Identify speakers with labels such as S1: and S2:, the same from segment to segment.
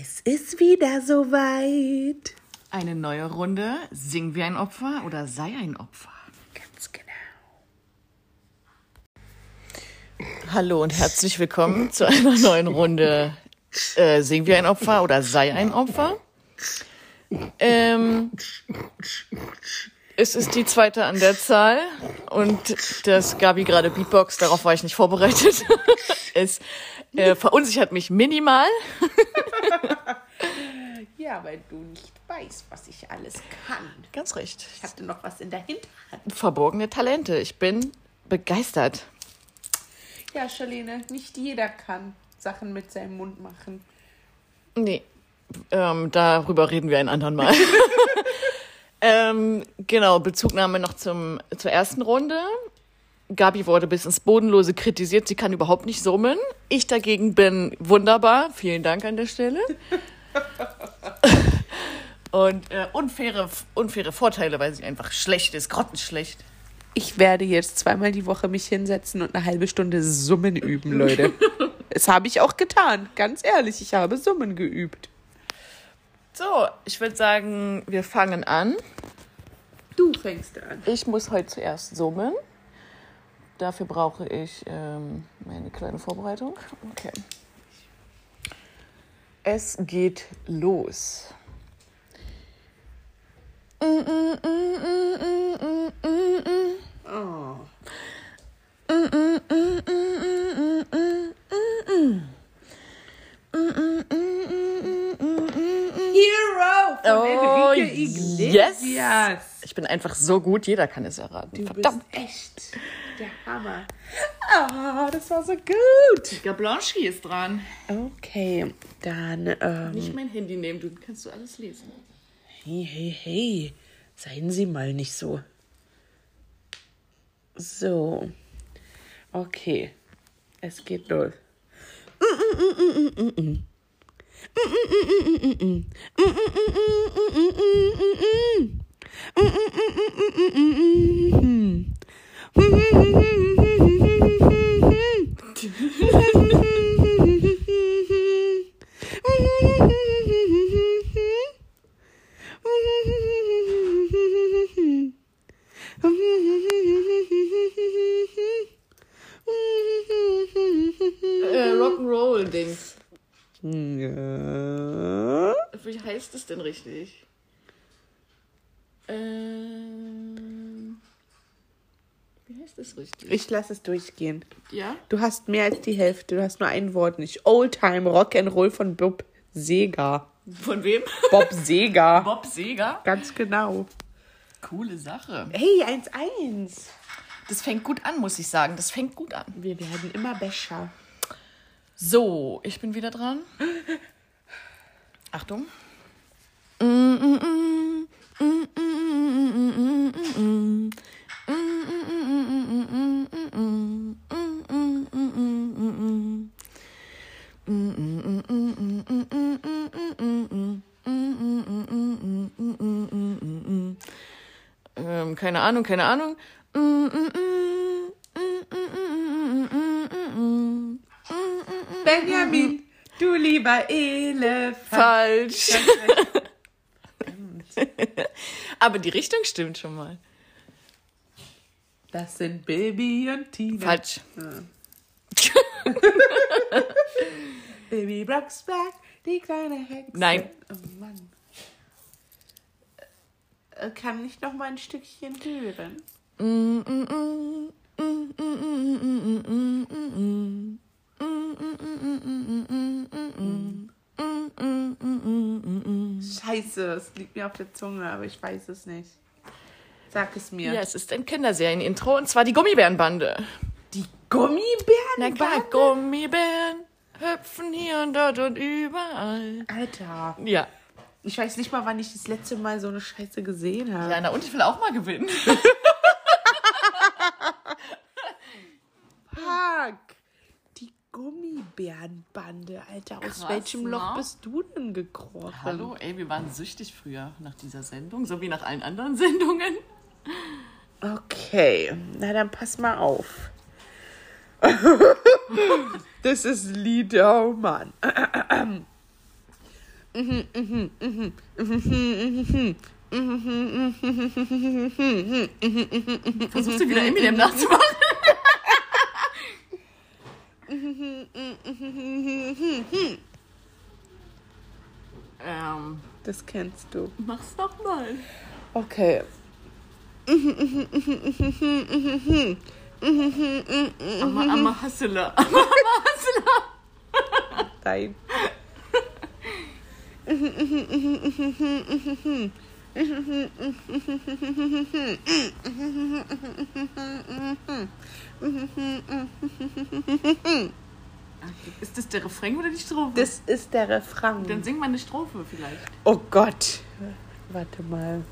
S1: Es ist wieder soweit.
S2: Eine neue Runde. Sing wie ein Opfer oder sei ein Opfer.
S1: Ganz genau.
S2: Hallo und herzlich willkommen zu einer neuen Runde. Äh, sing wie ein Opfer oder sei ein Opfer. Ähm, es ist die zweite an der Zahl und das Gabi gerade Beatbox, darauf war ich nicht vorbereitet. es äh, verunsichert mich minimal.
S1: Ja, weil du nicht weißt, was ich alles kann.
S2: Ganz recht.
S1: Ich hatte noch was in der Hinterhand.
S2: Verborgene Talente. Ich bin begeistert.
S1: Ja, Charlene, nicht jeder kann Sachen mit seinem Mund machen.
S2: Nee, ähm, darüber reden wir ein andern Mal. ähm, genau, Bezugnahme noch zum, zur ersten Runde. Gabi wurde bis ins Bodenlose kritisiert, sie kann überhaupt nicht summen. Ich dagegen bin wunderbar. Vielen Dank an der Stelle. Und äh, unfaire, unfaire Vorteile, weil sie einfach schlecht ist, grottenschlecht.
S1: Ich werde jetzt zweimal die Woche mich hinsetzen und eine halbe Stunde Summen üben, Leute. das habe ich auch getan. Ganz ehrlich, ich habe Summen geübt.
S2: So, ich würde sagen, wir fangen an.
S1: Du fängst an.
S2: Ich muss heute zuerst summen. Dafür brauche ich ähm, meine kleine Vorbereitung. Okay. Es geht los.
S1: Oh. Hero von
S2: Oh,
S1: Enrique Iglesias.
S2: Ich bin einfach so gut, jeder kann es erraten.
S1: Du
S2: Verdammt.
S1: bist echt der Hammer. Ah, das war so gut.
S2: Gablanchi ist dran.
S1: Okay, dann, ähm,
S2: Nicht mein Handy nehmen, du kannst du alles lesen.
S1: hey, hey, hey, seien Sie mal nicht so. So, okay, es geht los.
S2: Äh, Rock'n'Roll-Dings.
S1: Ja.
S2: Wie heißt es denn richtig? Ähm, es richtig?
S1: Ich lasse es durchgehen.
S2: ja?
S1: Du hast mehr als die Hälfte. Du hast nur ein Wort nicht. Oldtime Rock'n'Roll von Bob Seger.
S2: Von wem?
S1: Bob Seger.
S2: Bob Seger.
S1: Ganz genau.
S2: Coole Sache.
S1: Hey, 1-1.
S2: Das fängt gut an, muss ich sagen. Das fängt gut an.
S1: Wir werden immer besser.
S2: So, ich bin wieder dran. Achtung. Ähm, keine Ahnung, keine Ahnung.
S1: Benjamin, du lieber Elefant.
S2: Falsch. Aber die Richtung stimmt schon mal.
S1: Das sind Baby und Tina.
S2: Falsch.
S1: Baby Blocksberg, die kleine Hexe.
S2: Nein.
S1: Oh Mann. Äh, Kann ich noch mal ein Stückchen hören? Scheiße, es liegt mir auf der Zunge, aber ich weiß es nicht. Sag es mir.
S2: Ja, es ist ein Kinderserien-Intro und zwar die Gummibärenbande.
S1: Die Gummibären?
S2: Na klar, Gummibären hüpfen hier und dort und überall.
S1: Alter,
S2: Ja.
S1: Ich weiß nicht mal, wann ich das letzte Mal so eine Scheiße gesehen habe.
S2: Ja, na und ich will auch mal gewinnen.
S1: Park. Die Gummibärenbande, Alter. Aus
S2: Krass,
S1: welchem Loch
S2: ne?
S1: bist du denn gekrochen?
S2: Hallo, ey, wir waren süchtig früher nach dieser Sendung, so wie nach allen anderen Sendungen.
S1: Okay, na dann pass mal auf. Das ist Lied, oh Mann.
S2: Versuchst du wieder Eminem nachzumachen? ähm,
S1: Das kennst du.
S2: mach's doch mal.
S1: Okay.
S2: Amma, Amma Hassela. Amma, Amma Hassela.
S1: Nein.
S2: Ist das der Refrain oder die Strophe?
S1: Das ist der Refrain.
S2: Dann sing mal eine Strophe vielleicht.
S1: Oh Gott. Warte mal.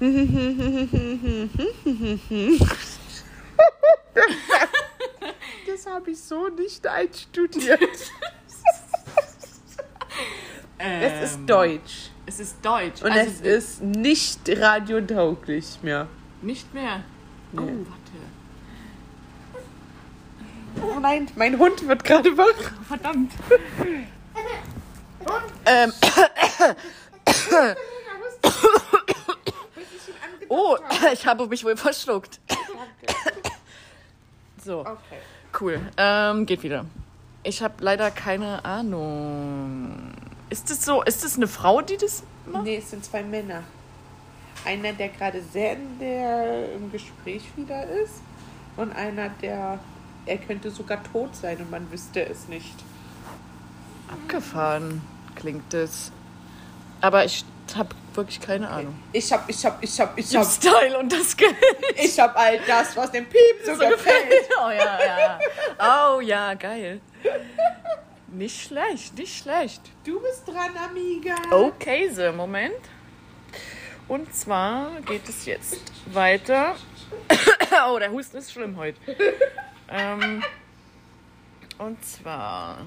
S1: Das habe ich so nicht einstudiert. Es ist
S2: Ähm,
S1: Deutsch.
S2: Es ist Deutsch.
S1: Und
S2: also
S1: es ist nicht radiotauglich mehr.
S2: nicht mehr. Oh,
S1: Nee.
S2: warte.
S1: Oh nein, mein Hund wird gerade wach.
S2: Verdammt.
S1: Ähm.
S2: Oh, ich habe mich wohl verschluckt. So,
S1: Okay.
S2: Cool. Ähm, geht wieder. Ich habe leider keine Ahnung. Ist es so, ist es eine Frau, die das macht?
S1: Nee, es sind zwei Männer. Einer, der gerade sehr in der, im Gespräch wieder ist. Und einer, der. Er könnte sogar tot sein und man wüsste es nicht.
S2: Abgefahren klingt das. Aber ich habe wirklich keine Ahnung.
S1: Ich hab, ich hab, ich hab, ich
S2: hab Style und das Geld.
S1: ich hab all das, was dem Piep so gefällt.
S2: Oh ja, ja. Oh ja, geil. Nicht schlecht, nicht schlecht.
S1: Du bist dran, Amiga.
S2: Okay, so, Moment. Und zwar geht es jetzt weiter. oh, der Husten ist schlimm heute. ähm, und zwar.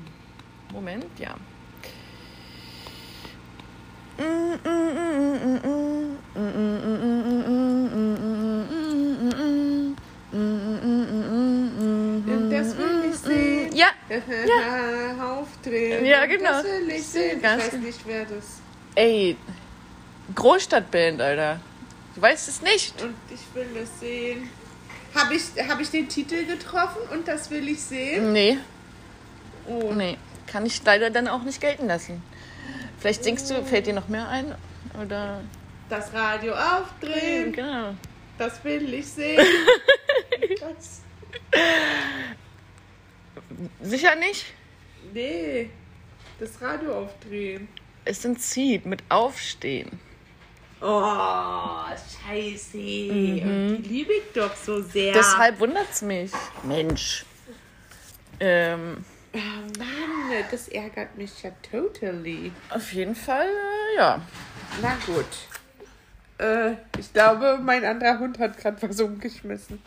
S2: Moment, ja.
S1: Das will ich sehen.
S2: Ja,
S1: Aufdrehen.
S2: Ja, genau.
S1: Das will ich sehen. Ich
S2: Ganz
S1: weiß
S2: genau.
S1: nicht, wer das.
S2: ey. Großstadtband, Alter. Du weißt es nicht.
S1: Und ich will das sehen. Habe ich, hab ich den Titel getroffen und das will ich sehen?
S2: Nee,
S1: Oh,
S2: nee. Kann ich leider dann auch nicht gelten lassen. Vielleicht singst du, fällt dir noch mehr ein? Oder.
S1: das Radio aufdrehen.
S2: Genau.
S1: Das will ich sehen. das,
S2: Sicher nicht?
S1: nee, das Radio aufdrehen.
S2: Es sind Seed mit Aufstehen.
S1: Oh, scheiße. Und die liebe ich doch so sehr.
S2: Deshalb wundert's mich. Mensch. Ähm,
S1: Oh Mann, das ärgert mich ja totally.
S2: auf jeden Fall, äh, ja.
S1: Na gut. Äh, ich glaube, mein anderer Hund hat gerade was umgeschmissen.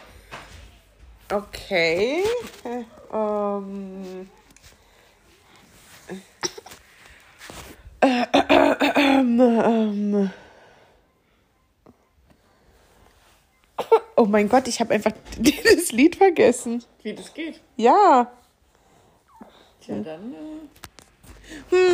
S1: Okay. Äh, ähm. Äh, äh, ähm, ähm. Oh mein Gott, ich habe einfach das Lied vergessen.
S2: Wie das geht.
S1: Ja.
S2: Tja, dann. Äh,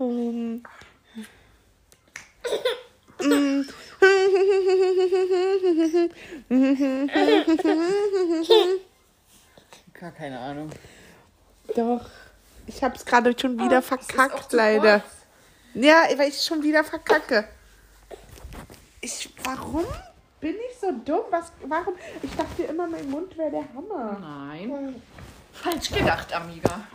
S1: Ähm.
S2: gar keine Ahnung.
S1: Doch. Ich habe es gerade schon wieder
S2: Ah, ist auch
S1: verkackt, leider. Ja, weil ich schon wieder verkacke. Ich, warum bin ich so dumm? Was, warum? Ich dachte immer, mein Mund wäre der Hammer.
S2: Nein. Falsch gedacht, Amiga.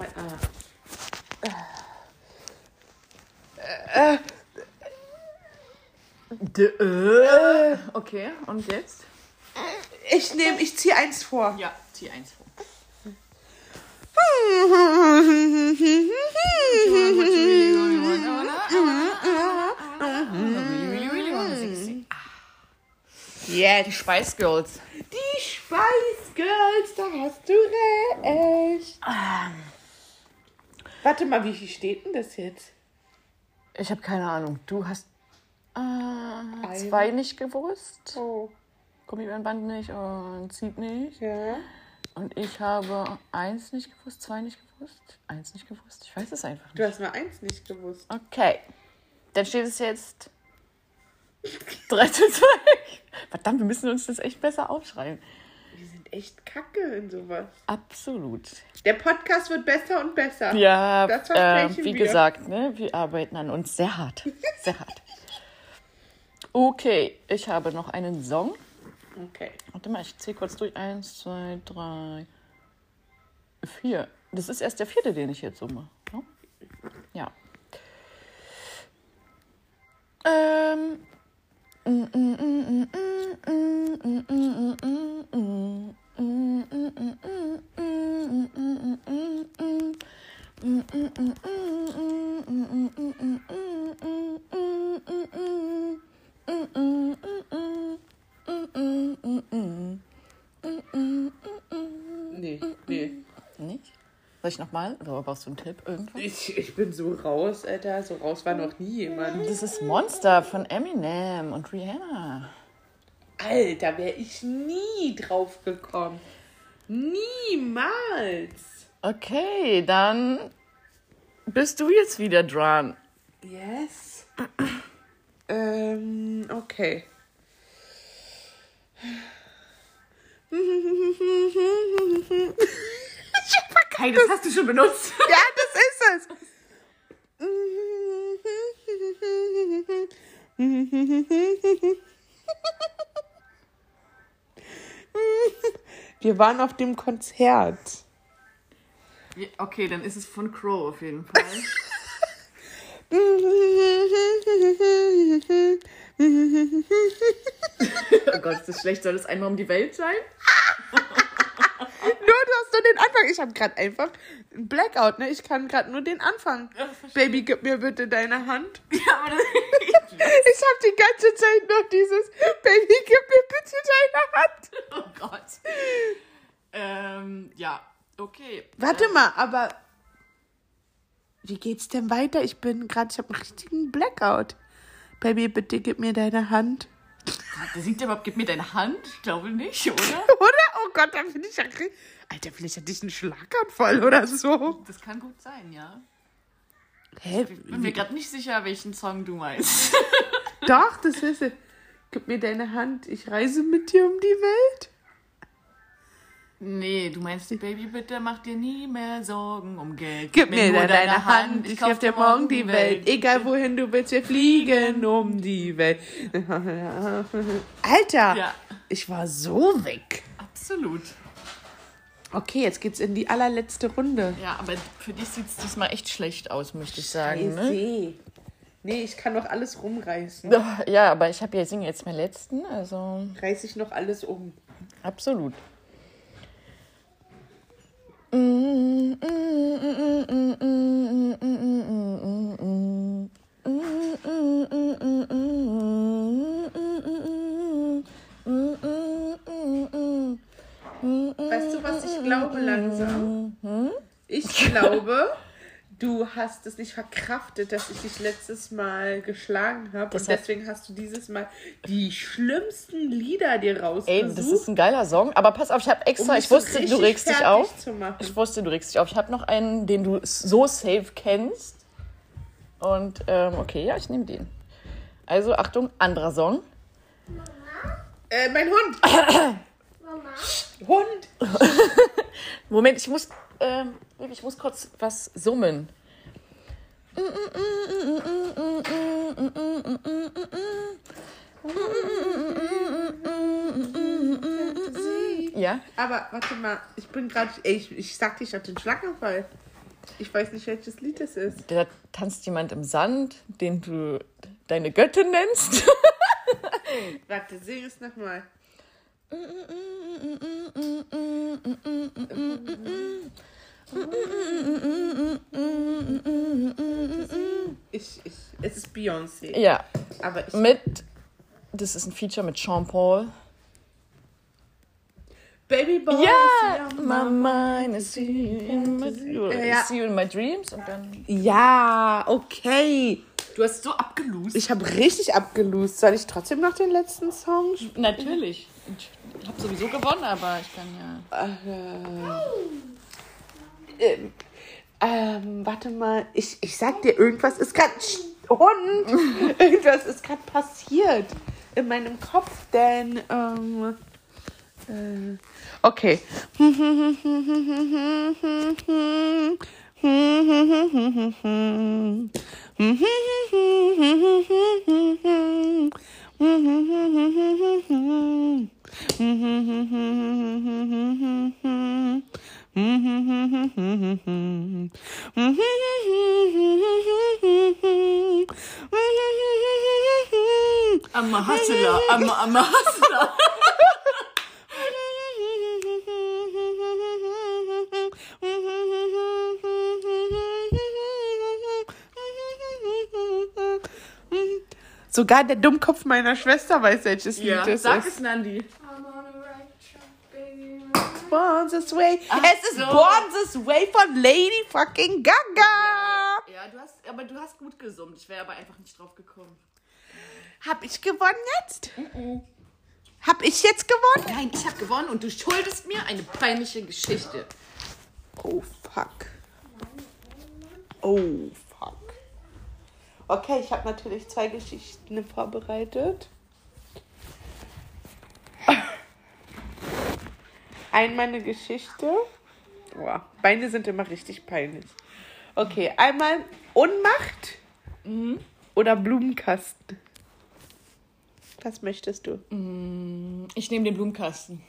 S2: D äh. Okay, und jetzt?
S1: Ich nehme, ich ziehe eins vor.
S2: Ja, zieh eins vor.
S1: Jetzt.
S2: Die Spice Girls.
S1: Die Spice Girls, da hast du recht. Warte mal, wie viel steht denn das jetzt?
S2: Ich habe keine Ahnung. Du hast. Äh, zwei nicht gewusst.
S1: Oh.
S2: Gummibärenband nicht und zieht nicht.
S1: Ja.
S2: Und ich habe eins nicht gewusst, zwei nicht gewusst, eins nicht gewusst. Ich weiß es einfach nicht.
S1: Du hast nur eins nicht gewusst.
S2: Okay. Dann steht es jetzt 3 zu 2. Verdammt, wir müssen uns das echt besser aufschreiben.
S1: Wir sind echt kacke in sowas.
S2: Absolut.
S1: Der Podcast wird besser und besser.
S2: Ja, äh, wie
S1: wir.
S2: gesagt, ne, wir arbeiten an uns sehr hart. Sehr hart. Okay, ich habe noch einen Song.
S1: Okay.
S2: Warte mal, ich zähle kurz durch. Eins, zwei, drei, vier. Das ist erst der vierte, den ich jetzt summe. ne? Ja. Ähm.
S1: 嗯嗯
S2: 嗯嗯嗯嗯嗯嗯嗯嗯。Nochmal? Oder brauchst du einen Tipp irgendwas?
S1: Ich, ich bin so raus, Alter. So raus war noch nie jemand.
S2: Das ist Monster von Eminem und Rihanna.
S1: Alter, wäre ich nie drauf gekommen. Niemals.
S2: Okay, dann bist du jetzt wieder dran.
S1: Yes. ähm, okay.
S2: Hey, das hast du schon benutzt.
S1: Ja, das ist es. Wir waren auf dem Konzert.
S2: Okay, dann ist es von Crow auf jeden Fall. oh Gott, ist das schlecht? Soll es einmal um die Welt sein?
S1: Nur du hast nur den Anfang. Ich habe gerade einfach ein Blackout, ne? Ich kann gerade nur den Anfang. Baby, gib mir bitte deine Hand.
S2: Ja, aber
S1: Ich habe die ganze Zeit noch dieses Baby, gib mir bitte deine Hand.
S2: Oh Gott. Ähm, ja, okay.
S1: Warte mal, aber wie geht's denn weiter? Ich bin gerade, ich habe einen richtigen Blackout. Baby, bitte gib mir deine Hand.
S2: Der singt ja überhaupt, gib mir deine Hand. Ich glaube nicht, oder?
S1: Oder? Oh Gott, da bin ich ja. Alter, vielleicht hatte ich einen Schlaganfall oder so.
S2: Das kann gut sein, ja.
S1: Hä?
S2: Bin mir gerade nicht sicher, welchen Song du meinst.
S1: Doch, das ist es. Gib mir deine Hand, ich reise mit dir um die Welt.
S2: Nee, du meinst, Baby, bitte mach dir nie mehr Sorgen um Geld.
S1: Gib mir nur deine Hand, ich kauf dir morgen die Welt. Egal wohin du willst, wir fliegen um die Welt. Alter,
S2: Ja,
S1: ich war so weg.
S2: absolut.
S1: Okay, jetzt geht's in die allerletzte Runde.
S2: Ja, aber für dich sieht es diesmal echt schlecht aus, möchte ich sagen. Ne?
S1: Nee. Nee, ich kann doch alles rumreißen.
S2: Ja, aber ich habe ja singe jetzt meinen letzten, also
S1: Reiß ich noch alles um.
S2: absolut.
S1: Weißt du, was ich glaube langsam? Ich glaube, du hast es nicht verkraftet, dass ich dich letztes Mal geschlagen habe. Und deswegen hast du dieses Mal die schlimmsten Lieder dir
S2: Ey,
S1: rausgesucht.
S2: das ist ein geiler Song, aber pass auf, ich habe extra,
S1: um
S2: ich wusste, du regst dich auf. Ich wusste, du regst dich auf. Ich habe noch einen, den du so safe kennst. Und ähm, okay, ja, ich nehme den. Also Achtung, anderer Song.
S1: Äh, mein Hund.
S3: Mama,
S1: Hund.
S2: Moment, ich muss, ähm, ich muss kurz was summen. Ja?
S1: Aber warte mal, ich bin gerade. Ich, ich sag dir, ich hatte einen Schlaganfall. Ich weiß nicht, welches Lied es ist.
S2: Da tanzt jemand im Sand, den du deine Göttin nennst.
S1: Warte, sing es nochmal. Ich, ich, es ist Beyoncé.
S2: ja,
S1: Aber ich.
S2: mit, das ist ein Feature mit Sean Paul.
S1: Baby Boy.
S2: Ja, my mind is you in my,
S1: Ja.
S2: see you in my dreams und dann
S1: Ja, okay.
S2: Du hast so abgelust.
S1: Ich habe richtig abgelust. Soll ich trotzdem noch den letzten Song? spielen?
S2: Natürlich. Ich habe sowieso gewonnen, aber ich kann ja.
S1: Äh, ähm, ähm, warte mal. Ich, ich sag dir, irgendwas ist gerade. Hund! irgendwas ist gerade passiert in meinem Kopf, denn. Ähm, äh, okay.
S2: hustler. I'm I'm a hustler.
S1: Sogar der Dummkopf meiner Schwester weiß, welches
S2: Ja,
S1: Lied es
S2: sag
S1: ist.
S2: es, Nandi.
S1: Born This Way.
S2: Ach
S1: es ist
S2: so.
S1: Born This Way von Lady fucking Gaga.
S2: Ja, du hast, aber du hast gut gesummt. Ich wäre aber einfach nicht drauf gekommen.
S1: Hab ich gewonnen jetzt? Hab ich jetzt gewonnen?
S2: Nein, ich habe gewonnen und du schuldest mir eine peinliche Geschichte.
S1: Oh, fuck. Oh, fuck. Okay, ich habe natürlich zwei Geschichten vorbereitet. Einmal eine Geschichte. Boah, Beine sind immer richtig peinlich. Okay, einmal Unmacht oder Blumenkasten. Was möchtest du?
S2: Ich nehme den Blumenkasten.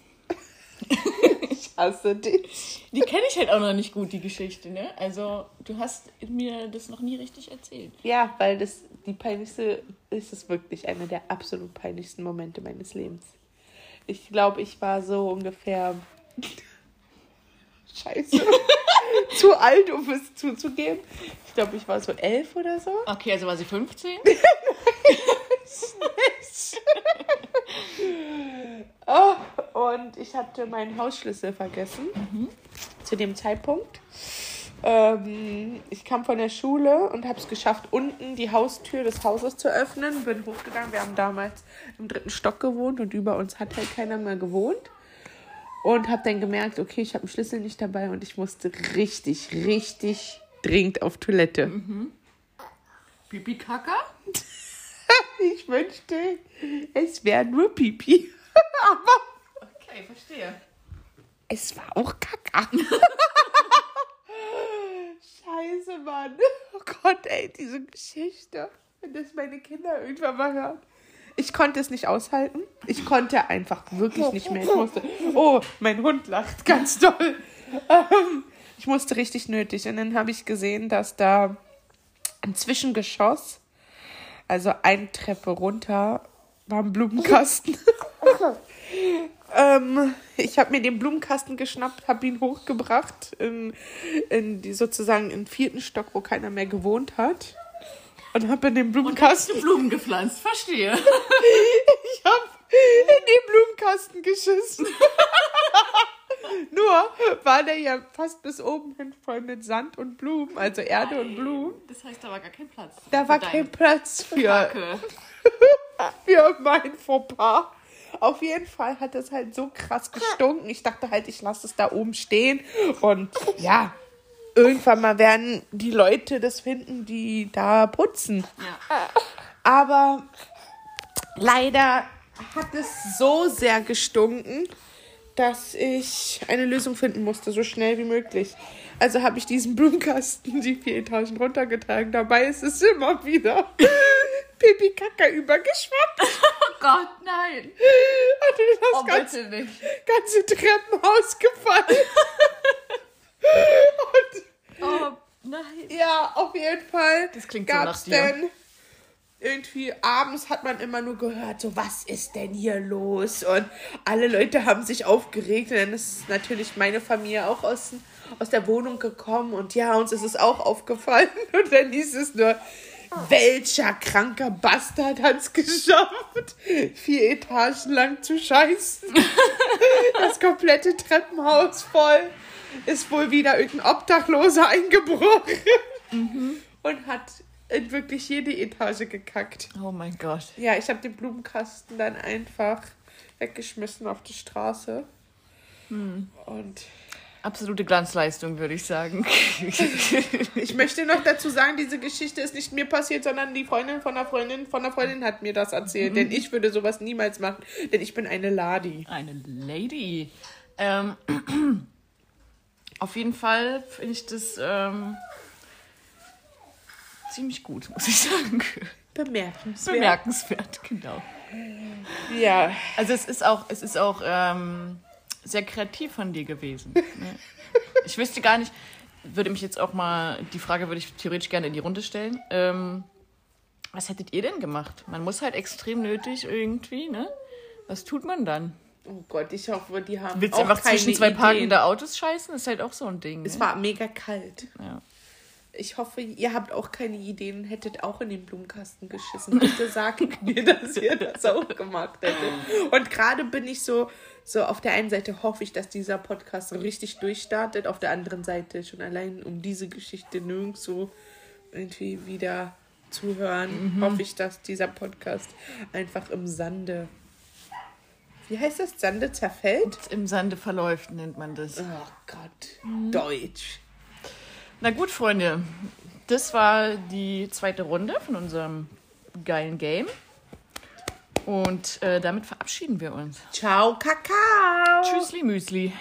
S1: Ich hasse dich.
S2: Die kenne ich halt auch noch nicht gut, die Geschichte, ne? Also, du hast mir das noch nie richtig erzählt.
S1: Ja, weil das die peinlichste ist es wirklich einer der absolut peinlichsten Momente meines Lebens. Ich glaube, ich war so ungefähr Scheiße. Zu alt, um es zuzugeben. Ich glaube, ich war so elf oder so.
S2: Okay, also war sie 15?
S1: Oh, und ich hatte meinen Hausschlüssel vergessen zu dem Zeitpunkt. Ähm, ich kam von der Schule und habe es geschafft, unten die Haustür des Hauses zu öffnen. Bin hochgegangen. Wir haben damals im dritten Stock gewohnt und über uns hat halt keiner mehr gewohnt. Und habe dann gemerkt, okay, ich habe einen Schlüssel nicht dabei und ich musste richtig, richtig dringend auf Toilette.
S2: Pipi Kaka?
S1: Ich wünschte, es wäre nur Pipi. Aber
S2: Okay, verstehe.
S1: Es war auch Kacka. Scheiße, Mann. Oh Gott, ey, diese Geschichte. Wenn das meine Kinder irgendwann mal hören. Ich konnte es nicht aushalten. Ich konnte einfach wirklich nicht mehr. Ich musste. Oh, mein Hund lacht ganz doll. Ähm, ich musste richtig nötig. Und dann habe ich gesehen, dass da im Zwischengeschoss, also eine Treppe runter, war ein Blumenkasten. Ähm, ich habe mir den Blumenkasten geschnappt, habe ihn hochgebracht in, in die sozusagen in den vierten Stock, wo keiner mehr gewohnt hat. Und habe in den Blumenkasten,
S2: du Blumen gepflanzt? Verstehe.
S1: ich habe in den Blumenkasten geschissen. Nur war der ja fast bis oben hin voll mit Sand und Blumen, also Erde und Blumen.
S2: Das heißt, da war gar kein Platz.
S1: Da war kein Platz für, für mein Fauxpas. Auf jeden Fall hat es halt so krass gestunken. Ich dachte halt, ich lasse es da oben stehen. Und ja, irgendwann mal werden die Leute das finden, die da putzen.
S2: Ja.
S1: Aber leider hat es so sehr gestunken, dass ich eine Lösung finden musste, so schnell wie möglich. Also habe ich diesen Blumenkasten die vier Etagen runtergetragen. Dabei ist es immer wieder Pipi Kaka übergeschwappt.
S2: Oh Gott, nein.
S1: Und das
S2: Oh,
S1: ganze,
S2: nicht.
S1: ganze Treppenhaus gefallen. Und
S2: Oh, nein.
S1: ja, auf jeden Fall
S2: Das klingt so
S1: gab's
S2: nach dir.
S1: dann irgendwie abends hat man immer nur gehört, so was ist denn hier los? Und alle Leute haben sich aufgeregt. Und dann ist natürlich meine Familie auch aus, aus der Wohnung gekommen und ja, uns ist es auch aufgefallen. Und dann hieß es nur, welcher kranker Bastard hat's geschafft, vier Etagen lang zu scheißen? Das komplette Treppenhaus voll. Ist wohl wieder irgendein Obdachloser eingebrochen und hat in wirklich jede Etage gekackt.
S2: Oh mein Gott.
S1: Ja, ich habe den Blumenkasten dann einfach weggeschmissen auf die Straße. Und
S2: Absolute Glanzleistung, würde ich sagen.
S1: ich möchte noch dazu sagen, diese Geschichte ist nicht mir passiert, sondern die Freundin von einer Freundin von einer Freundin hat mir das erzählt. Denn ich würde sowas niemals machen, denn ich bin eine Ladi.
S2: Eine Lady. Ähm, auf jeden Fall finde ich das ähm, ziemlich gut, muss ich sagen.
S1: Bemerkenswert.
S2: Bemerkenswert, genau.
S1: Ja,
S2: Also es ist auch, es ist auch ähm, sehr kreativ von dir gewesen. Ne? Ich wüsste gar nicht, würde mich jetzt auch mal, die Frage würde ich theoretisch gerne in die Runde stellen. Ähm, was hättet ihr denn gemacht? Man muss halt extrem nötig irgendwie, ne? Was tut man dann?
S1: oh Gott, ich hoffe, die haben
S2: Willst du einfach zwischen zwei
S1: Ideen.
S2: parkende Autos scheißen? ist halt auch so ein Ding.
S1: Es
S2: ne?
S1: war mega kalt.
S2: ja.
S1: Ich hoffe, ihr habt auch keine Ideen, hättet auch in den Blumenkasten geschissen. Bitte sagt mir, dass ihr das auch gemacht hättet. Und gerade bin ich so, so auf der einen Seite hoffe ich, dass dieser Podcast so richtig durchstartet, auf der anderen Seite schon allein um diese Geschichte nirgendwo irgendwie wieder zu hören, hoffe ich, dass dieser Podcast einfach im Sande. Wie heißt das? Sande zerfällt?
S2: Im Sande verläuft, nennt man das.
S1: Oh Gott, Deutsch.
S2: Na gut, Freunde. Das war die zweite Runde von unserem geilen Game. Und äh, damit verabschieden wir uns.
S1: Ciao, Kakao.
S2: Tschüssli, Müsli.